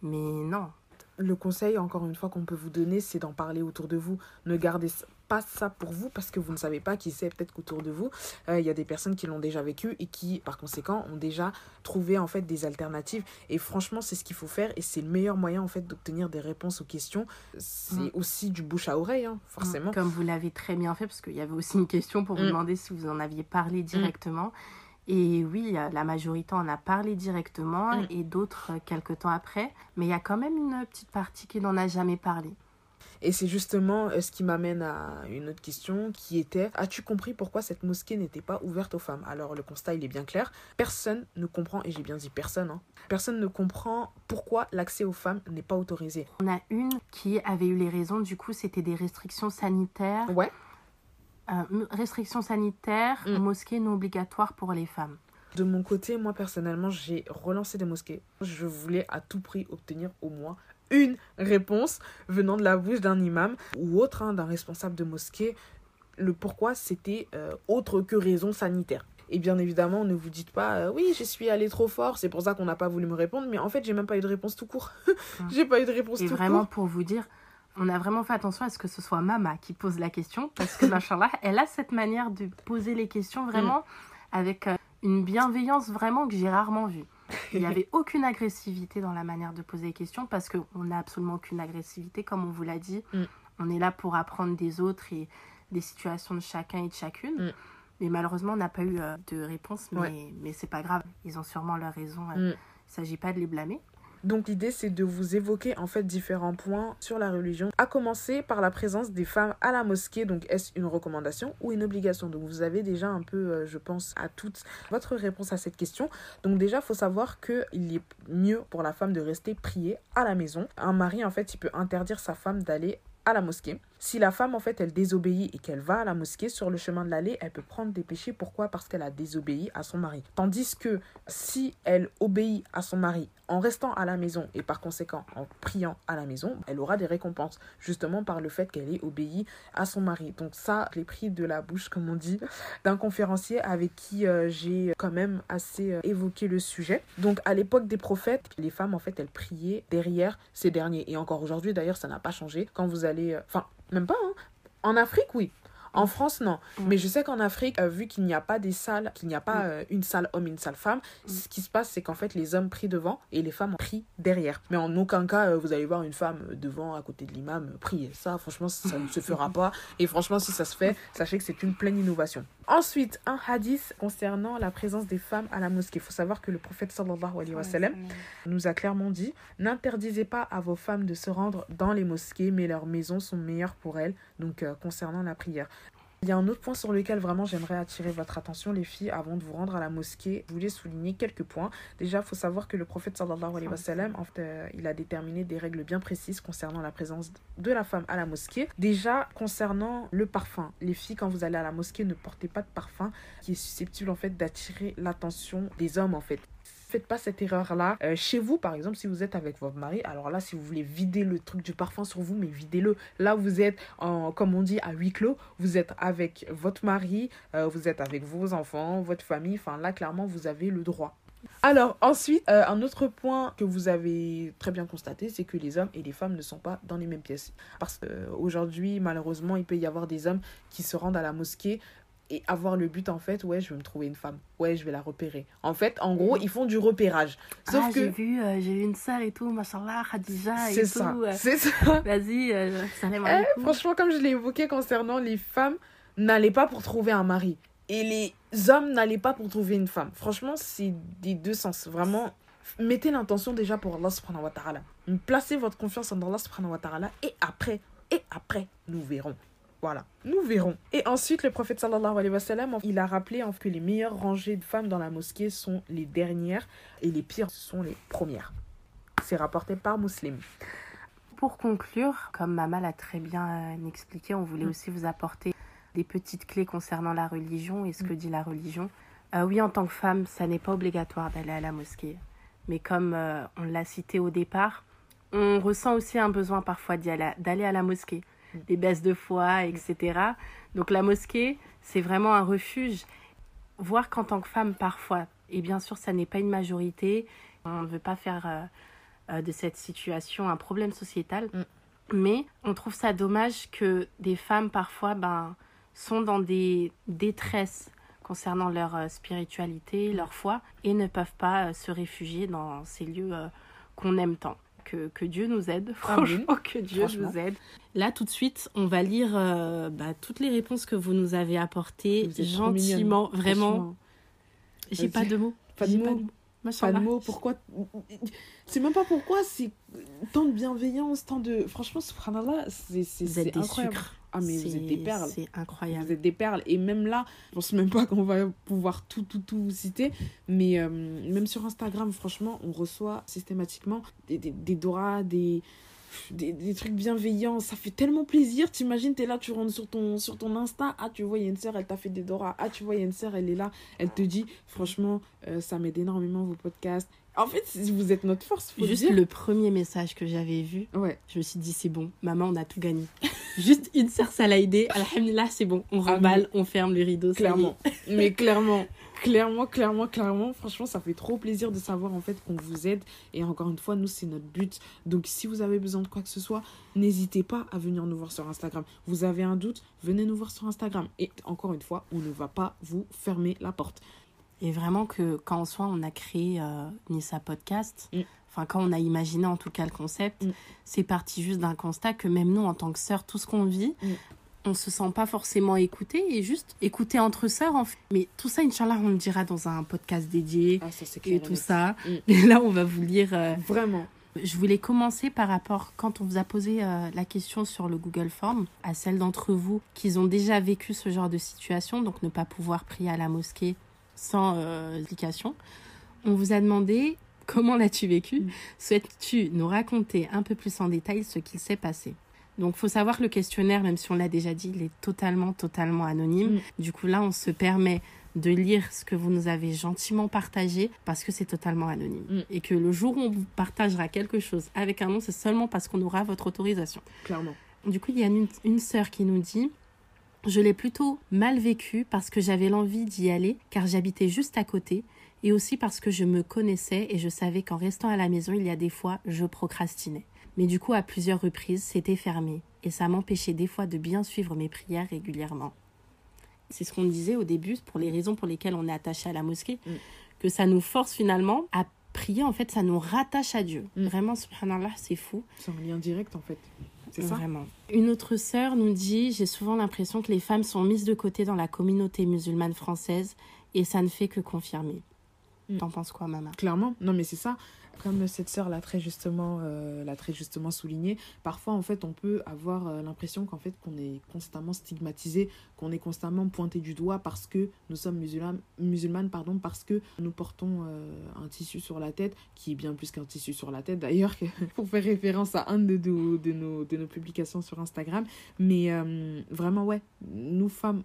Mais non, le conseil, encore une fois, qu'on peut vous donner, c'est d'en parler autour de vous. Ne gardez pas ça pour vous parce que vous ne savez pas qui c'est. Peut-être qu'autour de vous, euh, il y a des personnes qui l'ont déjà vécu et qui, par conséquent, ont déjà trouvé en fait des alternatives. Et franchement, c'est ce qu'il faut faire et c'est le meilleur moyen en fait d'obtenir des réponses aux questions. C'est mm. aussi du bouche à oreille, hein, forcément. Comme vous l'avez très bien fait, parce qu'il y avait aussi une question pour vous mm. demander si vous en aviez parlé directement. Et oui, la majorité en a parlé directement mm. et d'autres euh, quelques temps après. Mais il y a quand même une petite partie qui n'en a jamais parlé. Et c'est justement euh, ce qui m'amène à une autre question qui était As-tu compris pourquoi cette mosquée n'était pas ouverte aux femmes? Alors le constat il est bien clair. Personne ne comprend, et j'ai bien dit personne, hein, personne ne comprend pourquoi l'accès aux femmes n'est pas autorisé. On a une qui avait eu les raisons, du coup c'était des restrictions sanitaires. Ouais. Euh, restrictions sanitaires, mm. mosquées non obligatoires pour les femmes. De mon côté, moi personnellement, j'ai relancé des mosquées. Je voulais à tout prix obtenir au moins une réponse venant de la bouche d'un imam ou autre, hein, d'un responsable de mosquée. Le pourquoi, c'était euh, autre que raison sanitaire. Et bien évidemment, ne vous dites pas euh, oui, je suis allé trop fort, c'est pour ça qu'on n'a pas voulu me répondre. Mais en fait, j'ai même pas eu de réponse tout court. j'ai pas eu de réponse Et tout vraiment, pour vous dire, on a vraiment fait attention à ce que ce soit Mama qui pose la question parce que, machallah, elle a cette manière de poser les questions vraiment mm. avec euh, une bienveillance vraiment que j'ai rarement vue. Il n'y avait aucune agressivité dans la manière de poser les questions parce qu'on n'a absolument aucune agressivité, comme on vous l'a dit. Mm. On est là pour apprendre des autres et des situations de chacun et de chacune. Mm. Mais malheureusement, on n'a pas eu euh, de réponse, mais, mais c'est pas grave. Ils ont sûrement leur raison. Euh, il ne s'agit pas de les blâmer. Donc l'idée c'est de vous évoquer en fait différents points sur la religion, à commencer par la présence des femmes à la mosquée. Donc est-ce une recommandation ou une obligation? Donc vous avez déjà un peu, euh, je pense, à toute votre réponse à cette question. Donc déjà, il faut savoir qu'il est mieux pour la femme de rester prier à la maison. Un mari en fait, il peut interdire sa femme d'aller à la mosquée Si la femme, en fait, elle désobéit et qu'elle va à la mosquée, sur le chemin de l'aller, elle peut prendre des péchés. Pourquoi? Parce qu'elle a désobéi à son mari. Tandis que si elle obéit à son mari en restant à la maison et par conséquent en priant à la maison, elle aura des récompenses, justement par le fait qu'elle ait obéi à son mari. Donc ça, je l'ai pris de la bouche, comme on dit, d'un conférencier avec qui euh, j'ai quand même assez euh, évoqué le sujet. Donc à l'époque des prophètes, les femmes, en fait, elles priaient derrière ces derniers. Et encore aujourd'hui, d'ailleurs, ça n'a pas changé. Quand vous allez... Euh, enfin, même pas, hein. En Afrique, oui. En France, non. Mais je sais qu'en Afrique, euh, vu qu'il n'y a pas des salles, qu'il n'y a pas mm. euh, une salle homme, une salle femme, mm. ce qui se passe, c'est qu'en fait, les hommes prient devant et les femmes prient derrière. Mais en aucun cas, euh, vous allez voir une femme devant, à côté de l'imam, prier. Ça, franchement, ça ne se fera pas. Et franchement, si ça se fait, sachez que c'est une pleine innovation. Ensuite, un hadith concernant la présence des femmes à la mosquée. Il faut savoir que le prophète sallallahu alayhi wa sallam nous a clairement dit N'interdisez pas à vos femmes de se rendre dans les mosquées, mais leurs maisons sont meilleures pour elles. Donc, concernant la prière. Il y a un autre point sur lequel vraiment j'aimerais attirer votre attention, les filles, avant de vous rendre à la mosquée. Je voulais souligner quelques points. Déjà, il faut savoir que le prophète sallallahu alayhi wa sallam, en fait, euh, il a déterminé des règles bien précises concernant la présence de la femme à la mosquée. Déjà, concernant le parfum, les filles, quand vous allez à la mosquée, ne portez pas de parfum qui est susceptible en fait d'attirer l'attention des hommes en fait faites pas cette erreur-là. Euh, chez vous, par exemple, si vous êtes avec votre mari, alors là, si vous voulez vider le truc du parfum sur vous, mais videz-le. Là, vous êtes, en, comme on dit, à huis clos. Vous êtes avec votre mari, euh, vous êtes avec vos enfants, votre famille. Enfin, là, clairement, vous avez le droit. Alors ensuite, euh, un autre point que vous avez très bien constaté, c'est que les hommes et les femmes ne sont pas dans les mêmes pièces. Parce qu'aujourd'hui, malheureusement, il peut y avoir des hommes qui se rendent à la mosquée et avoir le but en fait ouais je vais me trouver une femme. Ouais je vais la repérer. En fait en gros ils font du repérage. Sauf ah, que j'ai vu euh, j'ai vu une sœur et tout machallah Khadija et c'est ça euh. c'est ça. Vas-y euh, eh, franchement comme je l'ai évoqué concernant les femmes n'allez pas pour trouver un mari. Et les hommes n'allaient pas pour trouver une femme. Franchement c'est des deux sens. Vraiment mettez l'intention déjà pour Allah subhanahu wa ta'ala. Placez votre confiance en Allah subhanahu wa ta'ala et après et après nous verrons voilà, nous verrons. Et ensuite, le prophète sallallahu alayhi wa sallam, il a rappelé que les meilleures rangées de femmes dans la mosquée sont les dernières et les pires sont les premières. C'est rapporté par Muslim. Pour conclure, comme Mama l'a très bien euh, expliqué, on voulait mm. aussi vous apporter des petites clés concernant la religion et ce que mm. dit la religion. Euh, oui, en tant que femme, ça n'est pas obligatoire d'aller à la mosquée. Mais comme euh, on l'a cité au départ, on ressent aussi un besoin parfois d'aller à la mosquée des baisses de foi, etc. Donc la mosquée, c'est vraiment un refuge. Voir qu'en tant que femme, parfois, et bien sûr, ça n'est pas une majorité, on ne veut pas faire euh, euh, de cette situation un problème sociétal, mm. mais on trouve ça dommage que des femmes, parfois, ben, sont dans des détresses concernant leur euh, spiritualité, leur foi, et ne peuvent pas se réfugier dans ces lieux qu'on aime tant que, Dieu nous aide. Franchement, que Dieu nous aide. Là, tout de suite, on va lire euh, bah, toutes les réponses que vous nous avez apportées gentiment. Vraiment. J'ai pas de mots. Pas de mots. Pas de mots. Pourquoi C'est même pas pourquoi, c'est tant de bienveillance, tant de. Franchement, subhanallah, c'est incroyable. Ah, mais vous êtes des perles. C'est incroyable. Vous êtes des perles. Et même là, je pense même pas qu'on va pouvoir tout, tout, tout citer. Mais euh, même sur Instagram, franchement, on reçoit systématiquement des, des, des Dora, des, des, des, trucs bienveillants. Ça fait tellement plaisir. T'imagines, t'es là, tu rentres sur ton, sur ton Insta. Ah, tu vois, il y a une sœur, elle t'a fait des Dora. Ah, tu vois, il y a une sœur, elle est là. Elle te dit, franchement, euh, ça m'aide énormément vos podcasts. En fait, vous êtes notre force. Faut Juste le premier message que j'avais vu, ouais. je me suis dit, c'est bon, maman, on a tout gagné. Juste une sœur, ça l'a aidé. Alhamdulillah, c'est bon, on remballe, on ferme le rideau. Clairement. mais clairement, clairement, clairement, clairement, franchement, ça fait trop plaisir de savoir en fait qu'on vous aide. Et encore une fois, nous, c'est notre but. Donc, si vous avez besoin de quoi que ce soit, n'hésitez pas à venir nous voir sur Instagram. Vous avez un doute, venez nous voir sur Instagram. Et encore une fois, on ne va pas vous fermer la porte. Et vraiment que quand en soi on a créé euh, Nissa Podcast, mm. enfin quand on a imaginé en tout cas le concept, mm. c'est parti juste d'un constat que même nous en tant que sœurs, tout ce qu'on vit, mm. on se sent pas forcément écouté et juste écouté entre sœurs. En fait. Mais tout ça, Inch'Allah, on le dira dans un podcast dédié ah, et tout ça. Et là, on va vous lire. Euh, vraiment. Je voulais commencer par rapport, quand on vous a posé euh, la question sur le Google Form, à celles d'entre vous qui ont déjà vécu ce genre de situation, donc ne pas pouvoir prier à la mosquée sans euh, explication. On vous a demandé comment l'as-tu vécu mm. Souhaites-tu nous raconter un peu plus en détail ce qui s'est passé? Donc, faut savoir que le questionnaire, même si on l'a déjà dit, il est totalement, totalement anonyme. Mm. Du coup, là, on se permet de lire ce que vous nous avez gentiment partagé parce que c'est totalement anonyme. Mm. Et que le jour où on vous partagera quelque chose avec un nom, c'est seulement parce qu'on aura votre autorisation. Clairement. Du coup, il y a une, une sœur qui nous dit Je l'ai plutôt mal vécu parce que j'avais l'envie d'y aller, car j'habitais juste à côté, et aussi parce que je me connaissais et je savais qu'en restant à la maison, il y a des fois, je procrastinais. Mais du coup, à plusieurs reprises, c'était fermé, et ça m'empêchait des fois de bien suivre mes prières régulièrement. C'est ce qu'on disait au début, pour les raisons pour lesquelles on est attaché à la mosquée, Mm. que ça nous force finalement à prier, en fait, ça nous rattache à Dieu. Mm. Vraiment, subhanallah, c'est fou. C'est un lien direct en fait. Une autre sœur nous dit J'ai souvent l'impression que les femmes sont mises de côté dans la communauté musulmane française et ça ne fait que confirmer. Mm. T'en penses quoi, maman Clairement, non mais c'est ça. Comme cette sœur l'a très justement, euh, l'a très justement souligné, parfois en fait on peut avoir euh, l'impression qu'en fait qu'on est constamment stigmatisé, qu'on est constamment pointé du doigt parce que nous sommes musulmanes, musulmanes pardon, parce que nous portons euh, un tissu sur la tête qui est bien plus qu'un tissu sur la tête d'ailleurs, pour faire référence à un de nos, de nos, de nos publications sur Instagram. Mais vraiment ouais, nous femmes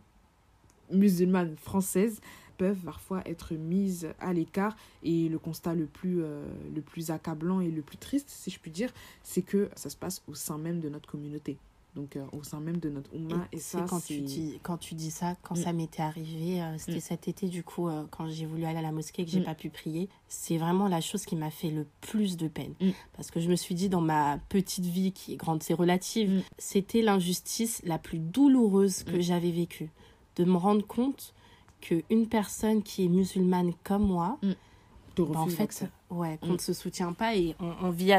musulmanes françaises peuvent parfois être mises à l'écart et le constat le plus, euh, le plus accablant et le plus triste, si je puis dire, c'est que ça se passe au sein même de notre communauté. Donc euh, au sein même de notre Oumma. Et, ça, quand tu dis quand tu dis ça, quand Mm. ça m'était arrivé, euh, c'était Mm. cet été du coup euh, quand j'ai voulu aller à la mosquée et que j'ai Mm. pas pu prier, c'est vraiment la chose qui m'a fait le plus de peine parce que je me suis dit dans ma petite vie qui est grande, c'est relative, c'était l'injustice la plus douloureuse que j'avais vécue, de me rendre compte que une personne qui est musulmane comme moi, bah, en fait, ouais, qu'on Mm. ne se soutient pas et on, on vit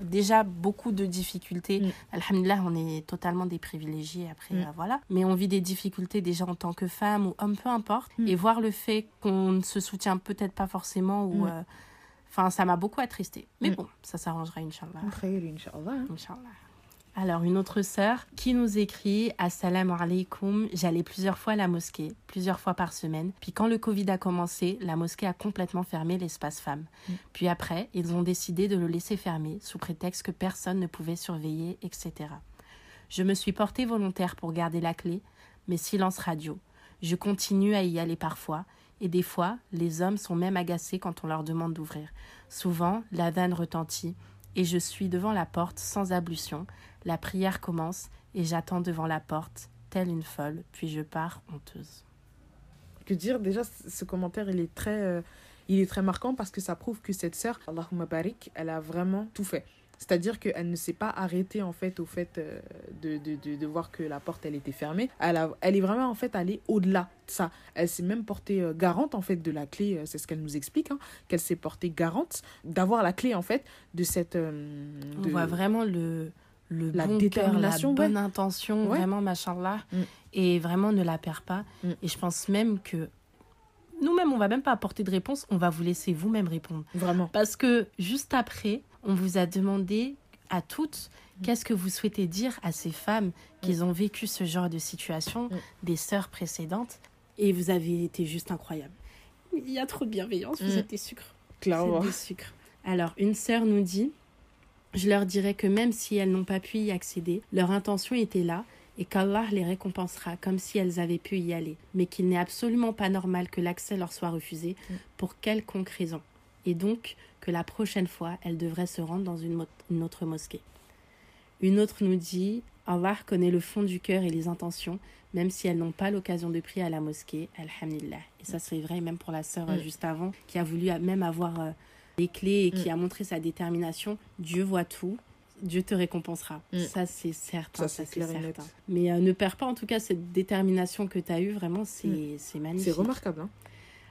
déjà beaucoup de difficultés. Mm. Alhamdulillah, on est totalement des privilégiés après, Mm. euh, voilà. Mais on vit des difficultés déjà en tant que femme ou homme, peu importe. Mm. Et voir le fait qu'on ne se soutient peut-être pas forcément ou. Euh, Enfin, ça m'a beaucoup attristé. Mais Mm. bon, ça s'arrangera, Inch'Allah. Inch'Allah, hein. Inch'Allah. Alors, une autre sœur qui nous écrit Assalamu alaikum. J'allais plusieurs fois à la mosquée, plusieurs fois par semaine. Puis, quand le Covid a commencé, la mosquée a complètement fermé l'espace femmes. Mm. Puis après, ils ont décidé de le laisser fermer sous prétexte que personne ne pouvait surveiller, etc. Je me suis portée volontaire pour garder la clé, mais silence radio. Je continue à y aller parfois, et des fois, les hommes sont même agacés quand on leur demande d'ouvrir. Souvent, la vanne retentit, et je suis devant la porte sans ablution. La prière commence, et j'attends devant la porte, telle une folle, puis je pars honteuse. Que dire déjà, ce commentaire, il est très, euh, il est très marquant parce que ça prouve que cette sœur, Allahumma barik, elle a vraiment tout fait. C'est-à-dire qu'elle ne s'est pas arrêtée en fait au fait euh, de, de, de, de voir que la porte elle était fermée. Elle, a, elle est vraiment en fait allée au-delà de ça. Elle s'est même portée euh, garante en fait de la clé, c'est ce qu'elle nous explique, hein, qu'elle s'est portée garante d'avoir la clé en fait de cette... On voit vraiment le, le La bon cœur, la détermination, bonne intention, Ouais. vraiment, machallah, Mm. et vraiment ne la perd pas. Mm. Et je pense même que nous-mêmes, on va même pas apporter de réponse, on va vous laisser vous-même répondre. Vraiment. Parce que juste après, on vous a demandé à toutes Mm. qu'est-ce que vous souhaitez dire à ces femmes qui ont vécu ce genre de situation, Mm. des sœurs précédentes, et vous avez été juste incroyable. Il y a trop de bienveillance, vous Mm. êtes des sucres. Clairement. Des sucres. Alors, une sœur nous dit Je leur dirais que même si elles n'ont pas pu y accéder, leur intention était là et qu'Allah les récompensera comme si elles avaient pu y aller, mais qu'il n'est absolument pas normal que l'accès leur soit refusé Mm. pour quelconque raison, et donc que la prochaine fois elles devraient se rendre dans une, autre mosquée. Une autre nous dit Allah connaît le fond du cœur et les intentions, même si elles n'ont pas l'occasion de prier à la mosquée, alhamdulillah. Et ça c'est vrai même pour la sœur euh, Mm. juste avant, qui a voulu euh, même avoir euh, les clés et qui Mm. a montré sa détermination. Dieu voit tout, Dieu te récompensera. Mm. Ça c'est certain, Ça, c'est certain. Mais euh, ne perds pas en tout cas cette détermination que tu as eue, vraiment c'est Mm. c'est magnifique. C'est remarquable. Hein.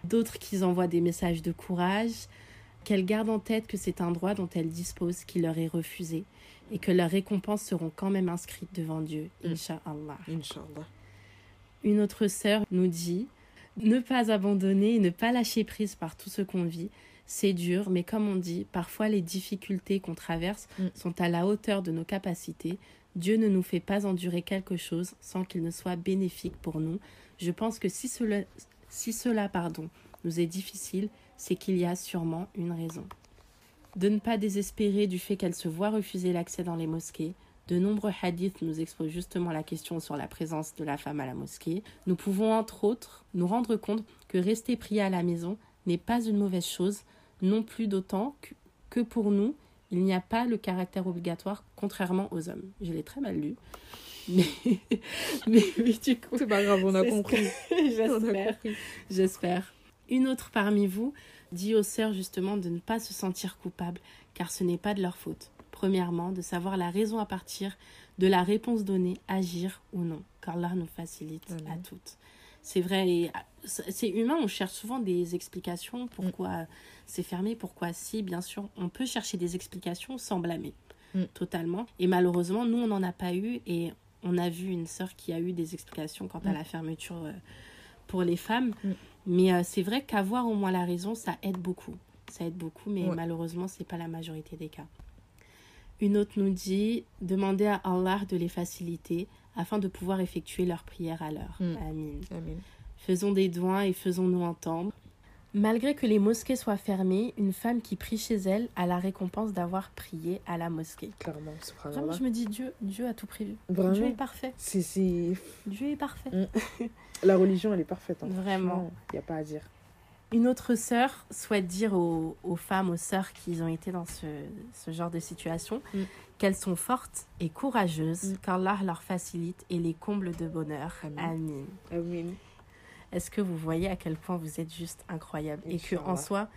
D'autres qui envoient des messages de courage, qu'elles gardent en tête que c'est un droit dont elles disposent qui leur est refusé et que leurs récompenses seront quand même inscrites devant Dieu, Mm. Inch'Allah. Inch'Allah. Une autre sœur nous dit Ne pas abandonner et ne pas lâcher prise par tout ce qu'on vit, c'est dur, mais comme on dit, parfois les difficultés qu'on traverse Mm. sont à la hauteur de nos capacités. Dieu ne nous fait pas endurer quelque chose sans qu'il ne soit bénéfique pour nous. Je pense que si cela, si cela pardon, nous est difficile, c'est qu'il y a sûrement une raison. De ne pas désespérer du fait qu'elle se voit refuser l'accès dans les mosquées, De nombreux hadiths nous exposent justement la question sur la présence de la femme à la mosquée. Nous pouvons entre autres nous rendre compte que rester prier à la maison n'est pas une mauvaise chose, non plus d'autant que pour nous, il n'y a pas le caractère obligatoire, contrairement aux hommes. Je l'ai très mal lu. Mais, mais, du coup. C'est pas grave, on a compris. J'espère. J'espère. Une autre parmi vous dit aux sœurs justement de ne pas se sentir coupable, car ce n'est pas de leur faute. Premièrement, de savoir la raison à partir de la réponse donnée, agir ou non, car l'art nous facilite à toutes. C'est vrai, c'est humain, on cherche souvent des explications, pourquoi mm. c'est fermé, pourquoi si, bien sûr, on peut chercher des explications sans blâmer, mm. totalement. Et malheureusement, nous, on n'en a pas eu, et on a vu une sœur qui a eu des explications quant à mm. la fermeture euh, pour les femmes. Mais euh, c'est vrai qu'avoir au moins la raison, ça aide beaucoup. Ça aide beaucoup, mais malheureusement, ce n'est pas la majorité des cas. Une autre nous dit demander à Allah de les faciliter afin de pouvoir effectuer leurs prières à l'heure. Hmm. Amin. Faisons des doigts et faisons-nous entendre. Malgré que les mosquées soient fermées, une femme qui prie chez elle a la récompense d'avoir prié à la mosquée. Clairement, Vraiment, je me dis Dieu, Dieu a tout prévu. Vraiment Dieu est parfait. C'est, Dieu est parfait. Hmm. La religion, elle est parfaite. Hein. Vraiment. Il n'y a pas à dire. Une autre sœur souhaite dire aux, femmes, aux sœurs qui ont été dans ce, genre de situation, mm. qu'elles sont fortes et courageuses, mm. qu'Allah leur facilite et les comble de bonheur. Amin. Amin. Est-ce que vous voyez à quel point vous êtes juste incroyable et que en soi,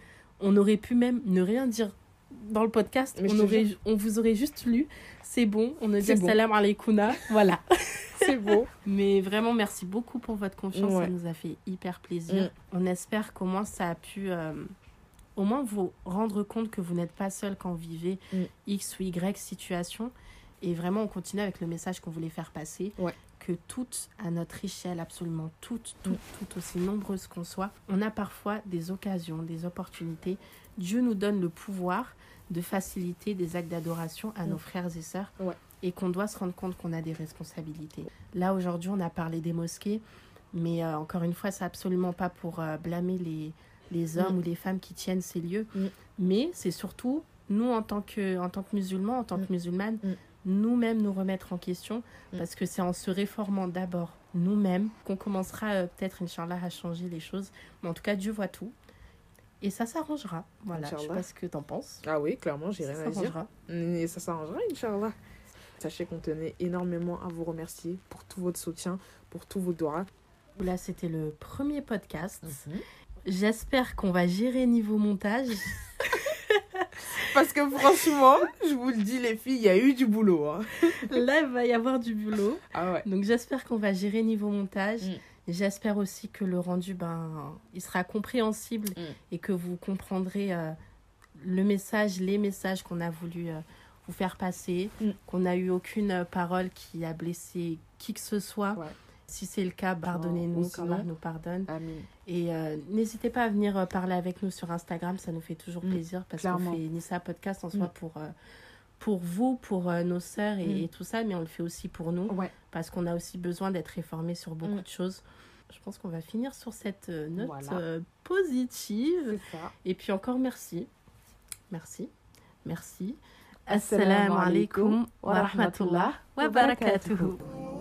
on aurait pu même ne rien dire dans le podcast, on, aurait, on vous aurait juste lu, c'est bon, on a dit salam alaikouna, voilà. c'est beau. Mais vraiment, merci beaucoup pour votre confiance. Ça nous a fait hyper plaisir. Mm. On espère qu'au moins ça a pu euh, au moins vous rendre compte que vous n'êtes pas seul quand vous vivez mm. X ou Y situation. Et vraiment, on continue avec le message qu'on voulait faire passer. Que toutes, à notre échelle, absolument toutes, toutes, mm. toutes, aussi nombreuses qu'on soit, on a parfois des occasions, des opportunités. Dieu nous donne le pouvoir de faciliter des actes d'adoration à nos frères et sœurs et qu'on doit se rendre compte qu'on a des responsabilités. Là, aujourd'hui, on a parlé des mosquées, mais euh, encore une fois, c'est absolument pas pour euh, blâmer les, les hommes mm. ou les femmes qui tiennent ces lieux, mm. mais c'est surtout nous, en tant que, en tant que musulmans, en tant que mm. musulmanes, nous-mêmes nous remettre en question, parce que c'est en se réformant d'abord nous-mêmes qu'on commencera euh, peut-être, Inch'Allah, à changer les choses. Mais en tout cas, Dieu voit tout. Et ça s'arrangera. Voilà, je sais pas ce que tu en penses. Ah oui, clairement, j'ai rien à dire. Et ça s'arrangera, Inch'Allah. Sachez qu'on tenait énormément à vous remercier pour tout votre soutien, pour tous vos doigts. Là, c'était le premier podcast. Mhm. J'espère qu'on va gérer niveau montage. Parce que franchement, je vous le dis, les filles, il y a eu du boulot. Hein. Là, il va y avoir du boulot. Ah ouais. Donc, j'espère qu'on va gérer niveau montage. Mm. J'espère aussi que le rendu, ben, il sera compréhensible mm. et que vous comprendrez euh, le message, les messages qu'on a voulu euh, vous faire passer, mm. qu'on n'a eu aucune parole qui a blessé qui que ce soit. Si c'est le cas, pardonnez-nous, qu'Allah nous pardonne. Et euh, n'hésitez pas à venir euh, parler avec nous sur Instagram, ça nous fait toujours plaisir parce qu'on fait Nissa Podcast en soi pour, euh, pour vous, pour nos sœurs et, tout ça, mais on le fait aussi pour nous parce qu'on a aussi besoin d'être réformés sur beaucoup de choses. Je pense qu'on va finir sur cette note positive. Et puis encore merci. Merci. Merci. Assalamu alaikum wa rahmatullah wa barakatuh.